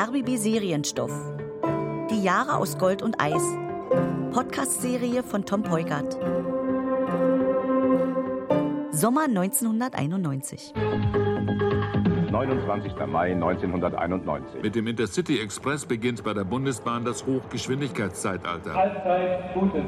RBB Serienstoff. Die Jahre aus Gold und Eis. Podcast-Serie von Tom Peugert. Sommer 1991. 29. Mai 1991. Mit dem Intercity Express beginnt bei der Bundesbahn das Hochgeschwindigkeitszeitalter.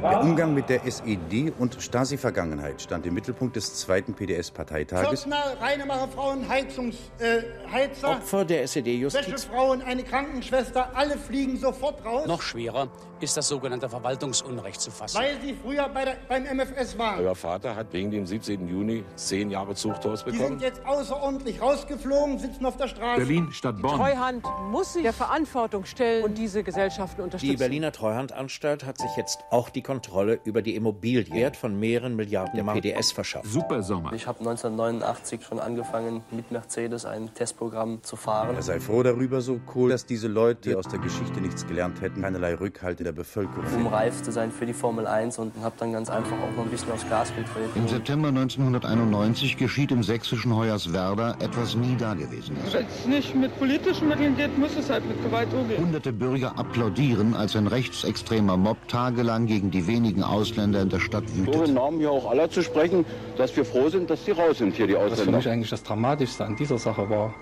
Der Umgang mit der SED und Stasi-Vergangenheit stand im Mittelpunkt des zweiten PDS-Parteitages. Reinemacher Frauen, Heizungs, äh, Heizer, Opfer der SED-Justiz. Wäschefrauen, eine Krankenschwester, alle fliegen sofort raus, Noch schwerer ist das sogenannte Verwaltungsunrecht zu fassen. weil sie früher bei der, beim MFS waren. Euer Vater hat wegen dem 17. Juni zehn Jahre Zuchthaus Die bekommen. sind jetzt außerordentlich rausgeflogen, sitzen auf der Straße. Berlin statt Bonn. Treuhand muss sich der Verantwortung stellen und diese Gesellschaften Die unterstützen. Berliner Treuhandanstalt hat sich jetzt auch die Kontrolle über die Immobilien wert von mehreren Milliarden der PDS verschafft. Supersommer. Ich habe 1989 schon angefangen, mit Mercedes ein Testprogramm zu fahren. Er sei froh darüber, so cool, dass diese Leute, die aus der Geschichte nichts gelernt hätten, keinerlei Rückhalt in der Bevölkerung um finden. reif zu sein für die Formel 1 und habe dann ganz einfach auch noch ein bisschen aufs Gas Im getreten. September 1991 geschieht im sächsischen Hoyerswerda etwas nie Dagewesenes. Wenn es nicht mit politischen Mitteln geht, muss es halt mit Gewalt umgehen. Hunderte Bürger applaudieren, als ein rechtsextremer Mob tagelang gegen die wenigen Ausländer in der Stadt So wütet. im Namen hier auch aller zu sprechen, dass wir froh sind, dass die raus sind hier, die Was für Ausländer. mich eigentlich das Dramatischste an dieser Sache war,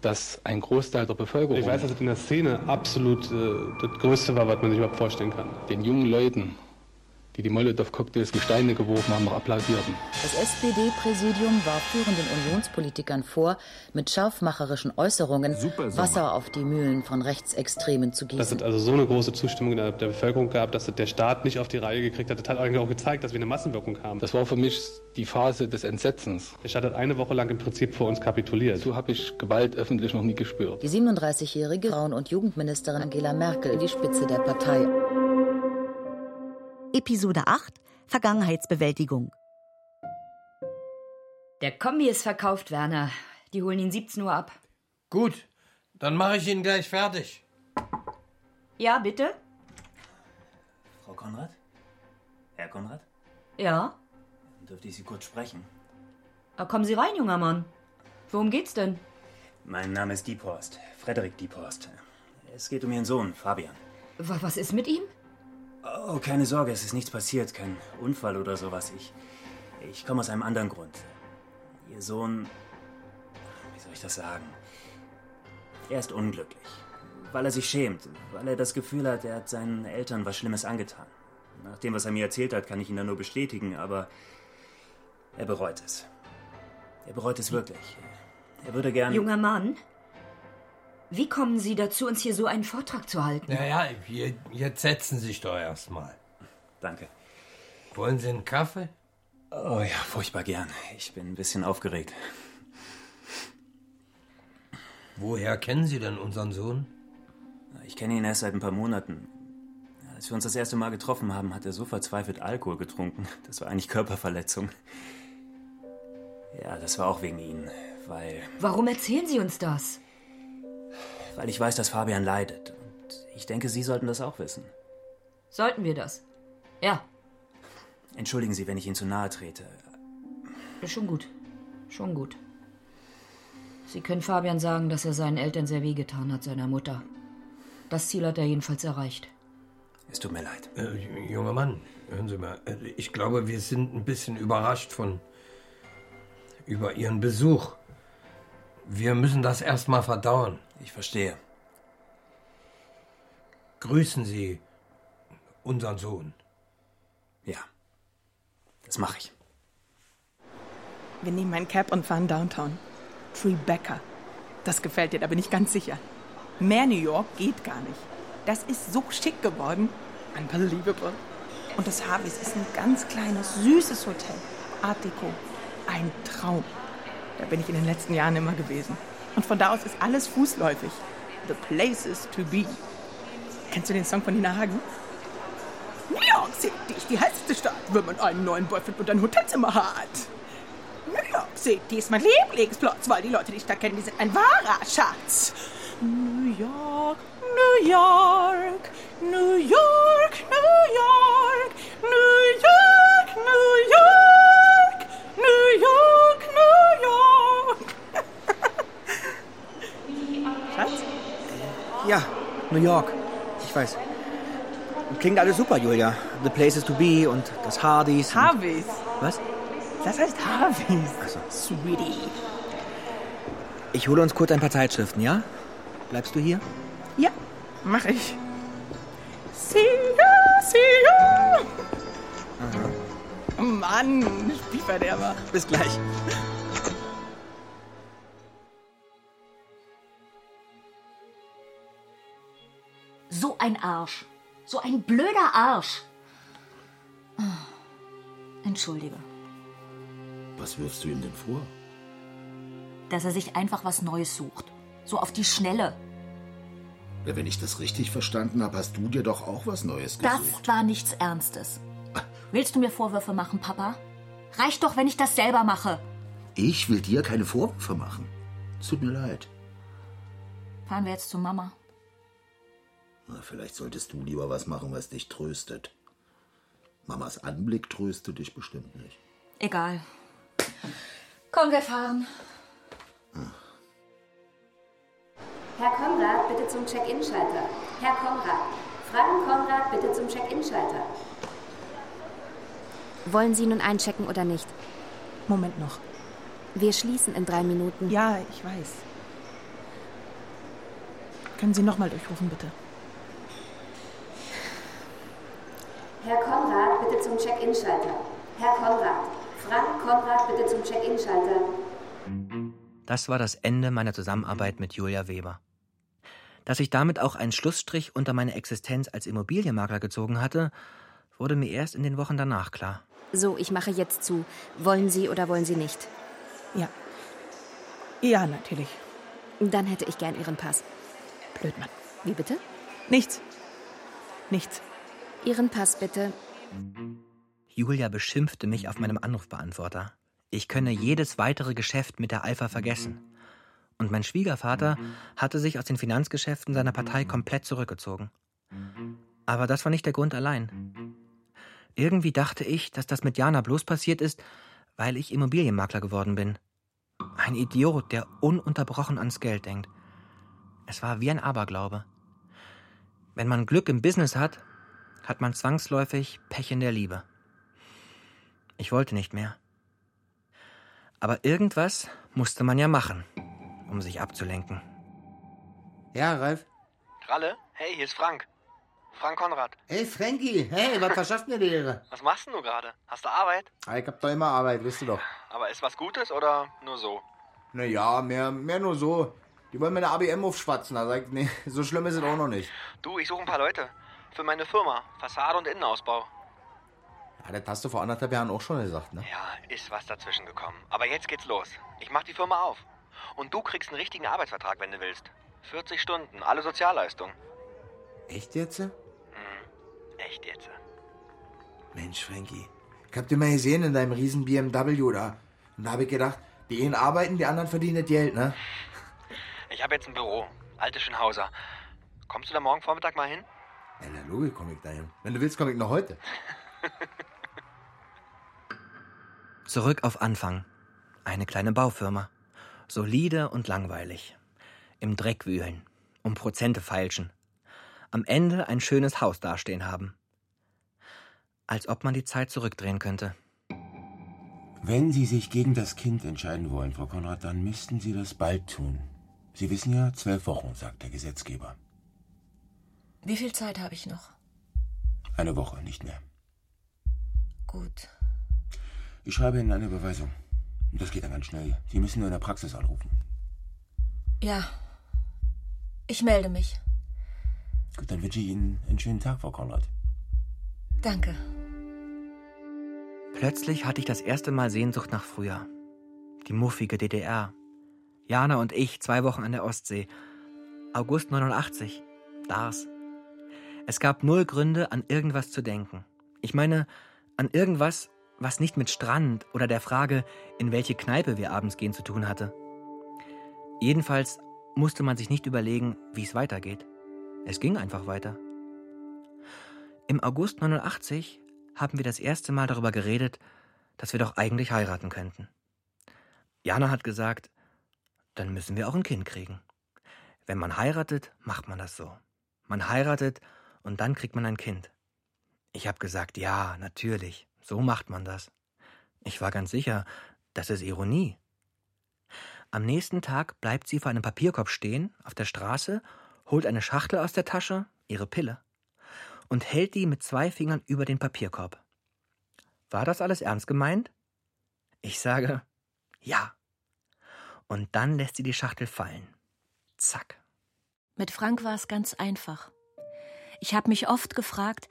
dass ein Großteil der Bevölkerung, Ich weiß, dass es in der Szene absolut äh, das Größte war, was man sich überhaupt vorstellen kann. den jungen Leuten, die die Molotow-Cocktails mit Steine geworfen haben, noch applaudierten. Das SPD-Präsidium warf führenden Unionspolitikern vor, mit scharfmacherischen Äußerungen. Wasser auf die Mühlen von Rechtsextremen zu Dass es gießen. also so eine große Zustimmung der, der Bevölkerung gab, dass es der Staat nicht auf die Reihe gekriegt hat. Das hat eigentlich auch gezeigt, dass wir eine Massenwirkung haben. Das war für mich die Phase des Entsetzens. Der Staat hat eine Woche lang im Prinzip vor uns kapituliert. So habe ich Gewalt öffentlich noch nie gespürt. Die 37-jährige Frauen- und Jugendministerin Angela Merkel die Spitze der Partei. Episode 8 Vergangenheitsbewältigung. Der Kombi ist verkauft, Werner. Die holen ihn 17 Uhr ab. Gut, dann mache ich ihn gleich fertig. Ja, bitte? Frau Konrad? Herr Konrad? Ja. Dürfte ich Sie kurz sprechen? Kommen Sie rein, junger Mann. Worum geht's denn? Mein Name ist Diephorst, Frederik Diephorst. Es geht um Ihren Sohn, Fabian. Wa- Was ist mit ihm? Oh, keine Sorge, es ist nichts passiert, kein Unfall oder sowas. Ich, ich komme aus einem anderen Grund. Ihr Sohn, wie soll ich das sagen? Er ist unglücklich, weil er sich schämt, weil er das Gefühl hat, er hat seinen Eltern was Schlimmes angetan. Nach dem, was er mir erzählt hat, kann ich ihn da nur bestätigen, aber er bereut es. Er bereut es wirklich. Er würde gern. Junger Mann? Wie kommen Sie dazu, uns hier so einen Vortrag zu halten? Naja, je- jetzt setzen Sie sich doch erstmal. Danke. Wollen Sie einen Kaffee? Oh ja, furchtbar gern. Ich bin ein bisschen aufgeregt. Woher kennen Sie denn unseren Sohn? Ich kenne ihn erst seit ein paar Monaten. Als wir uns das erste Mal getroffen haben, hat er so verzweifelt Alkohol getrunken. Das war eigentlich Körperverletzung. Ja, das war auch wegen Ihnen, weil, Warum erzählen Sie uns das? Weil ich weiß, dass Fabian leidet. Und ich denke, Sie sollten das auch wissen. Sollten wir das? Ja, Entschuldigen Sie, wenn ich Ihnen zu nahe trete. schon gut. Schon gut. Sie können Fabian sagen, dass er seinen Eltern sehr wehgetan hat, seiner Mutter. Das Ziel hat er jedenfalls erreicht. Es tut mir leid. Äh, junger Mann, hören Sie mal. äh, Ich glaube, wir sind ein bisschen überrascht von. über Ihren Besuch. Wir müssen das erstmal verdauen. Ich verstehe. Grüßen Sie unseren Sohn. Ja, das mache ich. Wir nehmen ein Cab und fahren downtown. Tribeca. Das gefällt dir, da bin ich ganz sicher. Mehr New York geht gar nicht. Das ist so schick geworden. Unbelievable. Und das Harveys ist ein ganz kleines, süßes Hotel. Art Deco. Ein Traum. Da bin ich in den letzten Jahren immer gewesen. Und von da aus ist alles fußläufig. The places to be. Kennst du den Song von Nina Hagen? New York City ist die heißeste Stadt, wenn man einen neuen Boyfriend und ein Hotelzimmer hat. New York City ist mein Lieblingsplatz, weil die Leute, die ich da kenne, die sind ein wahrer Schatz. New York, New York, New York, New York, New Ja, New York. Ich weiß. Klingt alles super, Julia. The Places to Be und das Hardys. Harveys. Was? Das heißt Harveys. Also. Sweetie. Ich hole uns kurz ein paar Zeitschriften, ja? Bleibst du hier? Ja, mach ich. See ya, see ya. Aha. Mann, Spielverderber. Bis gleich. So ein Arsch. So ein blöder Arsch. Oh. Entschuldige, Was wirfst du ihm denn vor? dass er sich einfach was Neues sucht. So auf die Schnelle. Ja, wenn ich das richtig verstanden habe, hast du dir doch auch was Neues gesucht. Das war nichts Ernstes. Willst du mir Vorwürfe machen, Papa? Reicht doch, wenn ich das selber mache. Ich will dir keine Vorwürfe machen. Es tut mir leid. Fahren wir jetzt zu Mama. Na, vielleicht solltest du lieber was machen, was dich tröstet. Mamas Anblick tröstet dich bestimmt nicht. Egal. Komm, wir fahren. Herr Konrad, bitte zum Check-in-Schalter. Herr Konrad. Fragen Konrad, bitte zum Check-in-Schalter. Wollen Sie nun einchecken oder nicht? Moment noch. Wir schließen in drei Minuten. Ja, ich weiß. Können Sie nochmal durchrufen, bitte? Herr Konrad, bitte zum Check-in-Schalter. Herr Konrad. Frank Konrad, bitte zum Check-in-Schalter. Das war das Ende meiner Zusammenarbeit mit Julia Weber. Dass ich damit auch einen Schlussstrich unter meine Existenz als Immobilienmakler gezogen hatte, wurde mir erst in den Wochen danach klar. So, ich mache jetzt zu. Wollen Sie oder wollen Sie nicht? Ja. Ja, natürlich. Dann hätte ich gern Ihren Pass. Blödmann. Wie bitte? Nichts. Nichts. Ihren Pass bitte. Julia beschimpfte mich auf meinem Anrufbeantworter. Ich könne jedes weitere Geschäft mit der Alpha vergessen. Und mein Schwiegervater hatte sich aus den Finanzgeschäften seiner Partei komplett zurückgezogen. Aber das war nicht der Grund allein. Irgendwie dachte ich, dass das mit Jana bloß passiert ist, weil ich Immobilienmakler geworden bin. Ein Idiot, der ununterbrochen ans Geld denkt. Es war wie ein Aberglaube. Wenn man Glück im Business hat, hat man zwangsläufig Pech in der Liebe. Ich wollte nicht mehr. Aber irgendwas musste man ja machen, um sich abzulenken. Ja, Ralf? Ralle, hey, hier ist Frank. Frank Konrad. Hey, Frankie. Hey, was verschafft mir die Ehre? Was machst denn du gerade? Hast du Arbeit? Ah, Ich hab doch immer Arbeit, wisst ihr doch. Aber ist was Gutes oder nur so? Naja, mehr, mehr nur so. Die wollen mir eine ABM aufschwatzen. Da sag ich, nee, so schlimm ist es auch noch nicht. Du, ich suche ein paar Leute. Für meine Firma. Fassade und Innenausbau. Ja, das hast du vor anderthalb Jahren auch schon gesagt, ne? Ja, ist was dazwischen gekommen. Aber jetzt geht's los. Ich mach die Firma auf. Und du kriegst einen richtigen Arbeitsvertrag, wenn du willst. 40 Stunden, alle Sozialleistungen. Echt jetzt? Echt jetzt? Mensch, Frankie. Ich hab dich mal gesehen in deinem riesen BMW da. Und da hab ich gedacht, die einen arbeiten, die anderen verdienen Geld, ne? Ich habe jetzt ein Büro. Alte Schönhauser. Kommst du da morgen Vormittag mal hin? Ja, na Logik komm ich dahin. Wenn du willst, komm ich noch heute. Zurück auf Anfang. Eine kleine Baufirma. Solide und langweilig. Im Dreck wühlen. Um Prozente feilschen. Am Ende ein schönes Haus dastehen haben. Als ob man die Zeit zurückdrehen könnte. Wenn Sie sich gegen das Kind entscheiden wollen, Frau Konrad, dann müssten Sie das bald tun. Sie wissen ja, zwölf Wochen, sagt der Gesetzgeber. Wie viel Zeit habe ich noch? Eine Woche, nicht mehr. Gut. Ich schreibe Ihnen eine Überweisung. Das geht dann ganz schnell. Sie müssen nur in der Praxis anrufen. Ja. Ich melde mich. Gut, dann wünsche ich Ihnen einen schönen Tag, Frau Konrad. Danke. Plötzlich hatte ich das erste Mal Sehnsucht nach früher. Die muffige DDR. Jana und ich zwei Wochen an der Ostsee. August 89. Dars. Es gab null Gründe, an irgendwas zu denken. Ich meine, an irgendwas, was nicht mit Strand oder der Frage, in welche Kneipe wir abends gehen, zu tun hatte. Jedenfalls musste man sich nicht überlegen, wie es weitergeht. Es ging einfach weiter. Im August 89 haben wir das erste Mal darüber geredet, dass wir doch eigentlich heiraten könnten. Jana hat gesagt, dann müssen wir auch ein Kind kriegen. Wenn man heiratet, macht man das so. Man heiratet und dann kriegt man ein Kind. Ich habe gesagt, ja, natürlich, so macht man das. Ich war ganz sicher, das ist Ironie. Am nächsten Tag bleibt sie vor einem Papierkorb stehen, auf der Straße, holt eine Schachtel aus der Tasche, ihre Pille, und hält die mit zwei Fingern über den Papierkorb. War das alles ernst gemeint? Ich sage, ja. Und dann lässt sie die Schachtel fallen. Zack. Mit Frank war es ganz einfach. Ich habe mich oft gefragt,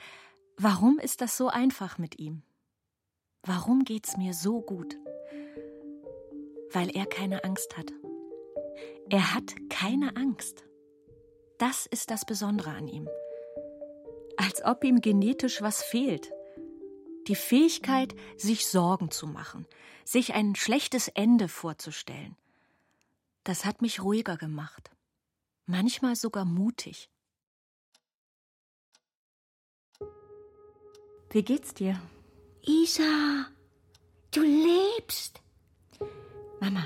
warum ist das so einfach mit ihm? Warum geht's mir so gut? Weil er keine Angst hat. Er hat keine Angst. Das ist das Besondere an ihm. Als ob ihm genetisch was fehlt. Die Fähigkeit, sich Sorgen zu machen, sich ein schlechtes Ende vorzustellen. Das hat mich ruhiger gemacht. Manchmal sogar mutig. Wie geht's dir? Isa, du lebst. Mama,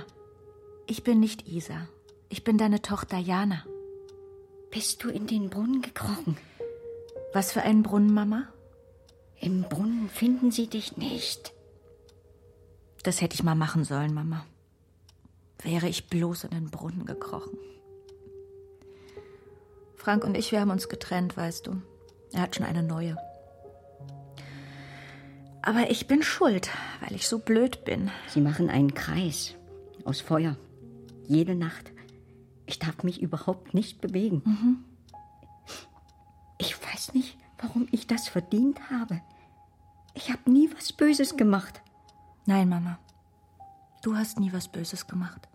ich bin nicht Isa. Ich bin deine Tochter Jana. Bist du in den Brunnen gekrochen? Was für einen Brunnen, Mama? Im Brunnen finden sie dich nicht. Das hätte ich mal machen sollen, Mama. Wäre ich bloß in den Brunnen gekrochen. Frank und ich, wir haben uns getrennt, weißt du. Er hat schon eine neue. Aber ich bin schuld, weil ich so blöd bin. Sie machen einen Kreis aus Feuer. Jede Nacht. Ich darf mich überhaupt nicht bewegen. Mhm. Ich weiß nicht, warum ich das verdient habe. Ich habe nie was Böses gemacht. Nein, Mama. Du hast nie was Böses gemacht.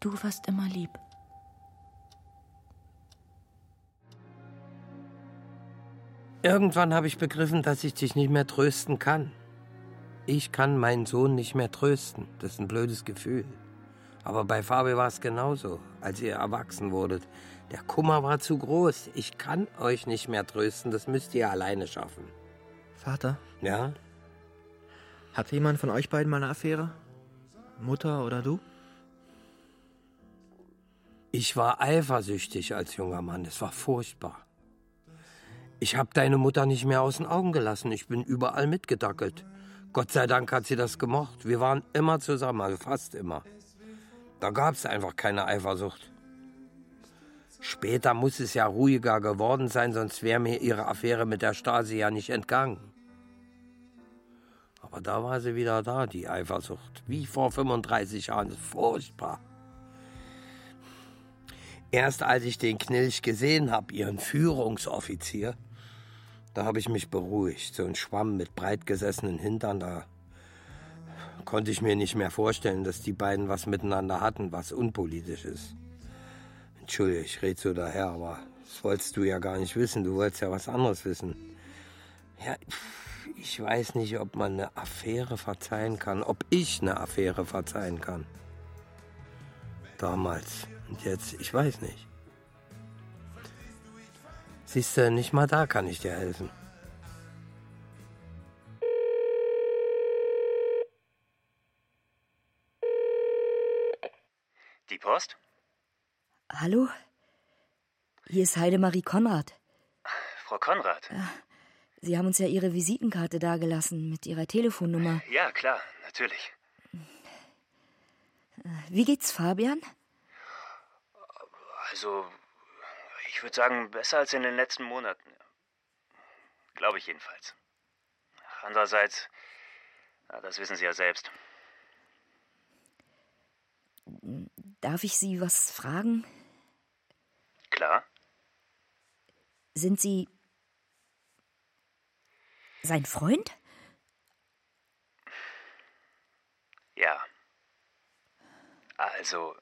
Du warst immer lieb. Irgendwann habe ich begriffen, dass ich dich nicht mehr trösten kann. Ich kann meinen Sohn nicht mehr trösten. Das ist ein blödes Gefühl. Aber bei Fabi war es genauso, als ihr erwachsen wurdet. Der Kummer war zu groß. Ich kann euch nicht mehr trösten. Das müsst ihr alleine schaffen. Vater? Ja? Hatte jemand von euch beiden mal eine Affäre? Mutter oder du? Ich war eifersüchtig als junger Mann. Es war furchtbar. Ich habe deine Mutter nicht mehr aus den Augen gelassen. Ich bin überall mitgedackelt. Gott sei Dank hat sie das gemocht. Wir waren immer zusammen, also fast immer. Da gab es einfach keine Eifersucht. Später muss es ja ruhiger geworden sein, sonst wäre mir ihre Affäre mit der Stasi ja nicht entgangen. Aber da war sie wieder da, die Eifersucht. Wie vor 35 Jahren. Furchtbar. Erst als ich den Knilch gesehen habe, ihren Führungsoffizier, da habe ich mich beruhigt. So ein Schwamm mit breit gesessenen Hintern, da konnte ich mir nicht mehr vorstellen, dass die beiden was miteinander hatten, was unpolitisch ist. Entschuldige, ich rede so daher, aber das wolltest du ja gar nicht wissen. Du wolltest ja was anderes wissen. Ja, ich weiß nicht, ob man eine Affäre verzeihen kann, ob ich eine Affäre verzeihen kann. Damals jetzt, ich weiß nicht. Siehst du, nicht mal da kann ich dir helfen. Die Post? Hallo? Hier ist Heidemarie Konrad. Frau Konrad? Sie haben uns ja Ihre Visitenkarte dagelassen mit Ihrer Telefonnummer. Ja, klar, natürlich. Wie geht's Fabian? Also, ich würde sagen, besser als in den letzten Monaten. Glaube ich jedenfalls. Andererseits, na, das wissen Sie ja selbst. Darf ich Sie was fragen? Klar. Sind Sie sein Freund? Ja. Also,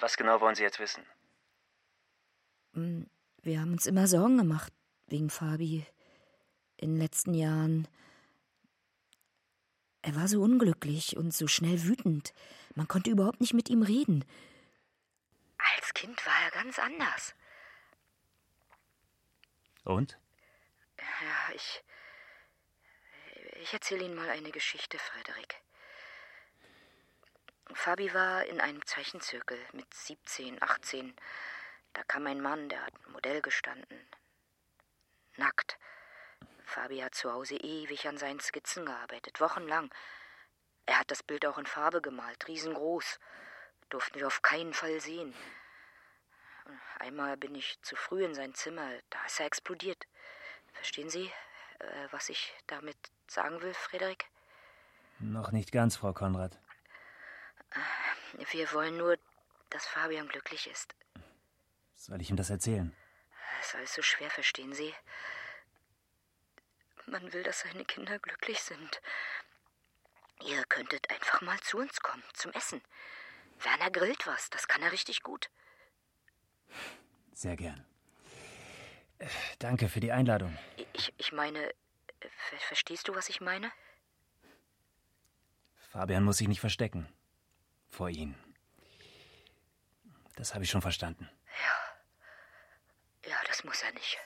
was genau wollen Sie jetzt wissen? Hm, Wir haben uns immer Sorgen gemacht wegen Fabi in den letzten Jahren. Er war so unglücklich und so schnell wütend. Man konnte überhaupt nicht mit ihm reden. Als Kind war er ganz anders. Und? Ja, ich. Ich erzähle Ihnen mal eine Geschichte, Frederik. Fabi war in einem Zeichenzirkel mit 17, 18. Da kam ein Mann, der hat ein Modell gestanden. Nackt. Fabi hat zu Hause ewig an seinen Skizzen gearbeitet, wochenlang. Er hat das Bild auch in Farbe gemalt, riesengroß. Durften wir auf keinen Fall sehen. Einmal bin ich zu früh in sein Zimmer, da ist er explodiert. Verstehen Sie, äh, was ich damit sagen will, Frederik? Noch nicht ganz, Frau Konrad. Wir wollen nur, dass Fabian glücklich ist. Soll ich ihm das erzählen? Es ist alles so schwer, verstehen Sie? Man will, dass seine Kinder glücklich sind. Ihr könntet einfach mal zu uns kommen, zum Essen. Werner grillt was, das kann er richtig gut. Sehr gern. Danke für die Einladung. Ich, ich meine, ver verstehst du, was ich meine? Fabian muss sich nicht verstecken. Vor Ihnen. Das habe ich schon verstanden. Ja, das muss er nicht.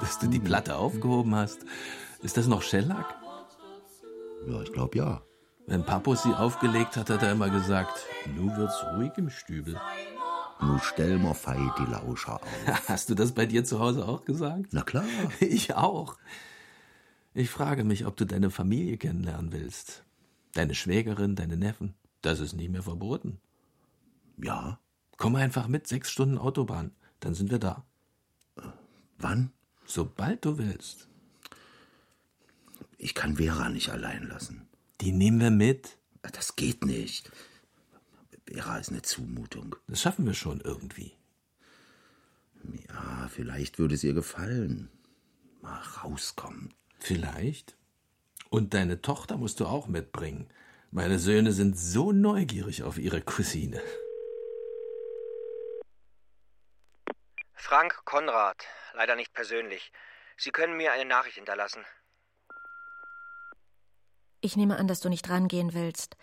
Dass du die Platte aufgehoben hast. Ist das noch Shellac? Ja, ich glaube ja. Wenn Papo sie aufgelegt hat, hat er immer gesagt, nu wird's ruhig im Stübel. Nu stell mal fei die Lauscher auf. Hast du das bei dir zu Hause auch gesagt? Na klar. Ich auch. Ich frage mich, ob du deine Familie kennenlernen willst. Deine Schwägerin, deine Neffen. Das ist nicht mehr verboten. Ja. Komm einfach mit, sechs Stunden Autobahn. Dann sind wir da. Wann? Sobald du willst. Ich kann Vera nicht allein lassen. Die nehmen wir mit. Das geht nicht. Vera ist eine Zumutung. Das schaffen wir schon irgendwie. Ja, vielleicht würde es ihr gefallen. Mal rauskommen. Vielleicht. Und deine Tochter musst du auch mitbringen. Meine Söhne sind so neugierig auf ihre Cousine. Frank Konrad, leider nicht persönlich. Sie können mir eine Nachricht hinterlassen. Ich nehme an, dass du nicht rangehen willst.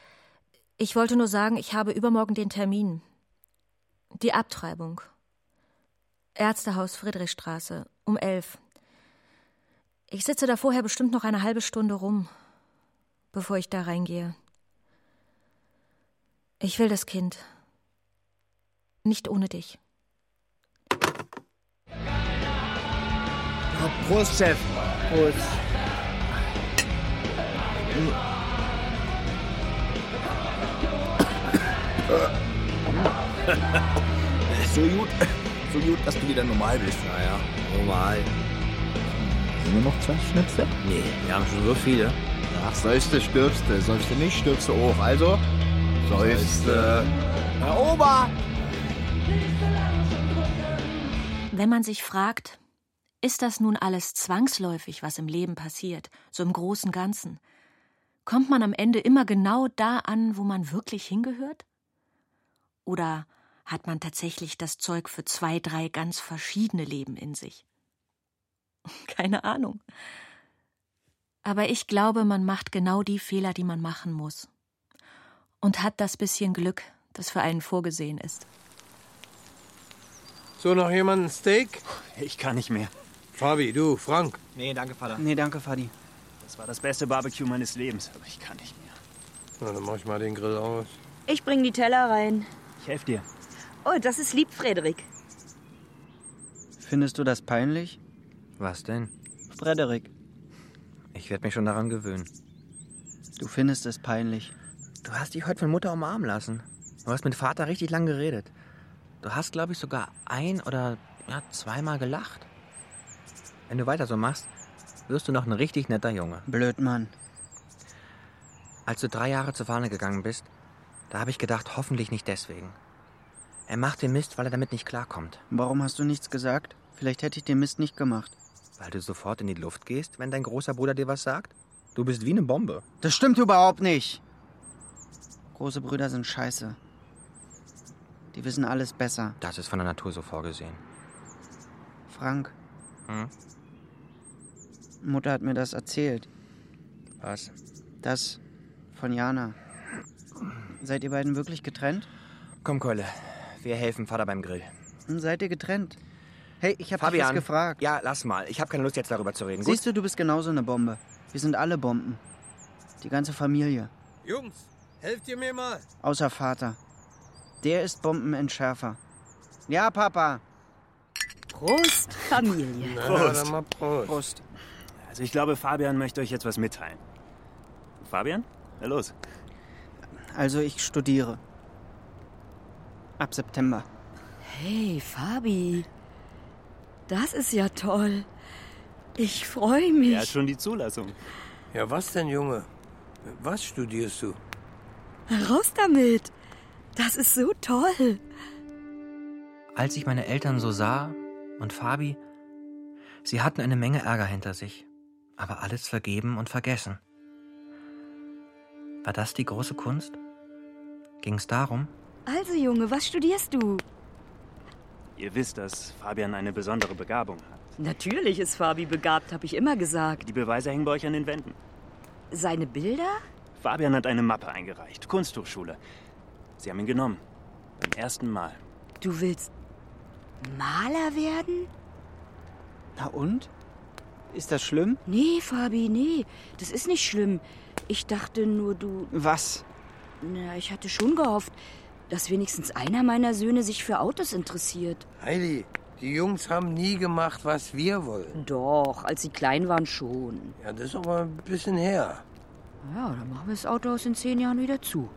Ich wollte nur sagen, ich habe übermorgen den Termin. Die Abtreibung. Ärztehaus Friedrichstraße um elf. Ich sitze da vorher bestimmt noch eine halbe Stunde rum, bevor ich da reingehe. Ich will das Kind. Nicht ohne dich. Prost, Chef. Prost. So gut, so gut, dass du wieder normal bist. Naja, normal. Sind wir noch zwei Schnitzel? Nee, wir haben schon so viele. Ach, sollst du, stirbst du. Sollst du nicht, stirbst du auch. Also, sollst du. Herr Ober! Wenn man sich fragt, ist das nun alles zwangsläufig, was im Leben passiert, so im großen Ganzen? Kommt man am Ende immer genau da an, wo man wirklich hingehört? Oder hat man tatsächlich das Zeug für zwei, drei ganz verschiedene Leben in sich? Keine Ahnung. Aber ich glaube, man macht genau die Fehler, die man machen muss. Und hat das bisschen Glück, das für einen vorgesehen ist. So, noch jemand ein Steak? Ich kann nicht mehr. Fabi, du, Frank. Nee, danke, Vater. Nee, danke, Fadi. Das war das beste Barbecue meines Lebens, aber ich kann nicht mehr. Na, dann mach ich mal den Grill aus. Ich bring die Teller rein. Ich helfe dir. Oh, das ist lieb, Frederik. Findest du das peinlich? Was denn? Frederik. Ich werde mich schon daran gewöhnen. Du findest es peinlich. Du hast dich heute von Mutter umarmen lassen. Du hast mit Vater richtig lang geredet. Du hast, glaube ich, sogar ein oder ja, zweimal gelacht. Wenn du weiter so machst, wirst du noch ein richtig netter Junge. Blöd, Mann. Als du drei Jahre zur Fahne gegangen bist, da habe ich gedacht, hoffentlich nicht deswegen. Er macht den Mist, weil er damit nicht klarkommt. Warum hast du nichts gesagt? Vielleicht hätte ich den Mist nicht gemacht. Weil du sofort in die Luft gehst, wenn dein großer Bruder dir was sagt? Du bist wie eine Bombe. Das stimmt überhaupt nicht. Große Brüder sind scheiße. Die wissen alles besser. Das ist von der Natur so vorgesehen. Frank, Hm? Mutter hat mir das erzählt. Was? Das von Jana. Seid ihr beiden wirklich getrennt? Komm, Keule. Wir helfen Vater beim Grill. Dann seid ihr getrennt. Hey, ich hab dich was Fabian, gefragt. ja, lass mal. Ich habe keine Lust jetzt darüber zu reden. Gut? Siehst du, du bist genauso eine Bombe. Wir sind alle Bomben. Die ganze Familie. Jungs, helft ihr mir mal. Außer Vater. Der ist Bombenentschärfer. Ja, Papa. Prost, Familie. Na, Prost. dann mal Prost. Prost. Also ich glaube, Fabian möchte euch jetzt was mitteilen. Fabian? Na los. Also ich studiere. Ab September. Hey, Fabi. Das ist ja toll. Ich freue mich. Er hat schon die Zulassung. Ja, was denn, Junge? Was studierst du? Raus damit. Das ist so toll. Als ich meine Eltern so sah und Fabi, sie hatten eine Menge Ärger hinter sich, aber alles vergeben und vergessen. War das die große Kunst? Ging es darum? Also, Junge, was studierst du? Ihr wisst, dass Fabian eine besondere Begabung hat. Natürlich ist Fabi begabt, habe ich immer gesagt. Die Beweise hängen bei euch an den Wänden. Seine Bilder? Fabian hat eine Mappe eingereicht. Kunsthochschule. Sie haben ihn genommen. Beim ersten Mal. Du willst Maler werden? Na und? Ist das schlimm? Nee, Fabi, nee. Das ist nicht schlimm. Ich dachte nur, du. Was? Na, ich hatte schon gehofft, dass wenigstens einer meiner Söhne sich für Autos interessiert. Heidi, die Jungs haben nie gemacht, was wir wollen. Doch, als sie klein waren schon. Ja, das ist aber ein bisschen her. Ja, dann machen wir das Autohaus in zehn Jahren wieder zu.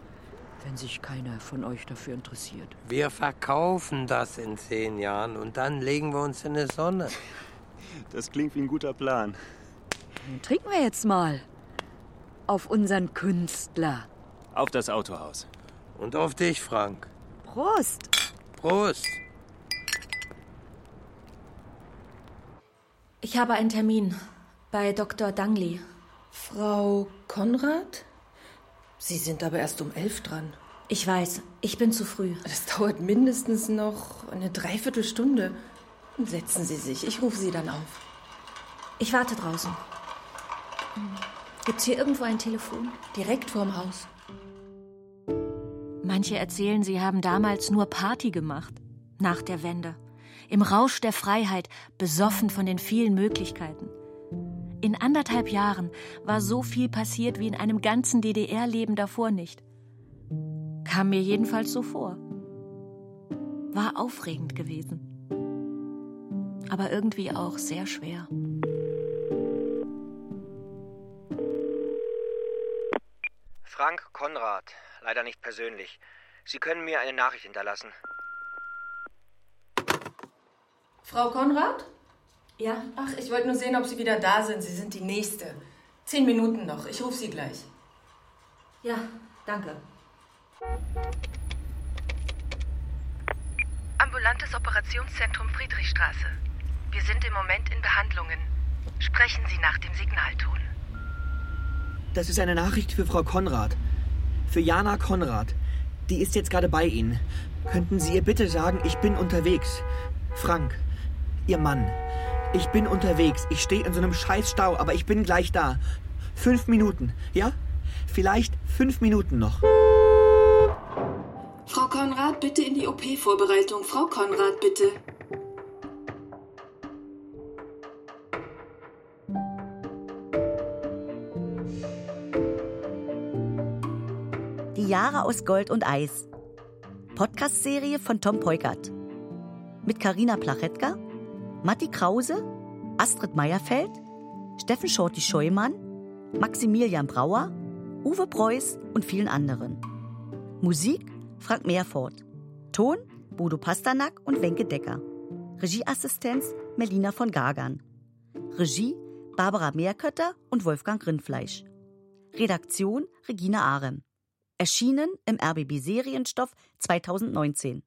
Wenn sich keiner von euch dafür interessiert. Wir verkaufen das in zehn Jahren und dann legen wir uns in die Sonne. Das klingt wie ein guter Plan. Dann trinken wir jetzt mal. Auf unseren Künstler. Auf das Autohaus. Und auf dich, Frank. Prost. Prost. Ich habe einen Termin bei Dr. Dangli. Frau Konrad? Sie sind aber erst um elf dran. Ich weiß, ich bin zu früh. Das dauert mindestens noch eine Dreiviertelstunde. Setzen Sie sich, ich rufe Sie dann auf. Ich warte draußen. Gibt's hier irgendwo ein Telefon? Direkt vorm Haus. Manche erzählen, sie haben damals nur Party gemacht. Nach der Wende. Im Rausch der Freiheit, besoffen von den vielen Möglichkeiten. In anderthalb Jahren war so viel passiert wie in einem ganzen DDR-Leben davor nicht. Kam mir jedenfalls so vor. War aufregend gewesen. Aber irgendwie auch sehr schwer. Frank Konrad, leider nicht persönlich. Sie können mir eine Nachricht hinterlassen. Frau Konrad? Ja? Ach, ich wollte nur sehen, ob Sie wieder da sind. Sie sind die Nächste. Zehn Minuten noch. Ich rufe Sie gleich. Ja, danke. Ambulantes Operationszentrum Friedrichstraße. Wir sind im Moment in Behandlungen. Sprechen Sie nach dem Signalton. Das ist eine Nachricht für Frau Konrad. Für Jana Konrad. Die ist jetzt gerade bei Ihnen. Könnten Sie ihr bitte sagen, ich bin unterwegs? Frank, Ihr Mann. Ich bin unterwegs. Ich stehe in so einem scheiß Stau, aber ich bin gleich da. Fünf Minuten, ja? Vielleicht fünf Minuten noch. Frau Konrad, bitte in die OP-Vorbereitung. Frau Konrad, bitte. Jahre aus Gold und Eis. Podcast-Serie von Tom Peukert. Mit Karina Plachetka, Matti Krause, Astrid Meierfeld, Steffen Schorti Scheumann, Maximilian Brauer, Uwe Preuß und vielen anderen. Musik Frank Meerfort. Ton Bodo Pasternak und Wenke Decker. Regieassistenz Melina von Gagern. Regie Barbara Meerkötter und Wolfgang Rindfleisch. Redaktion Regina Arem. Erschienen im RBB Serienstoff 2019.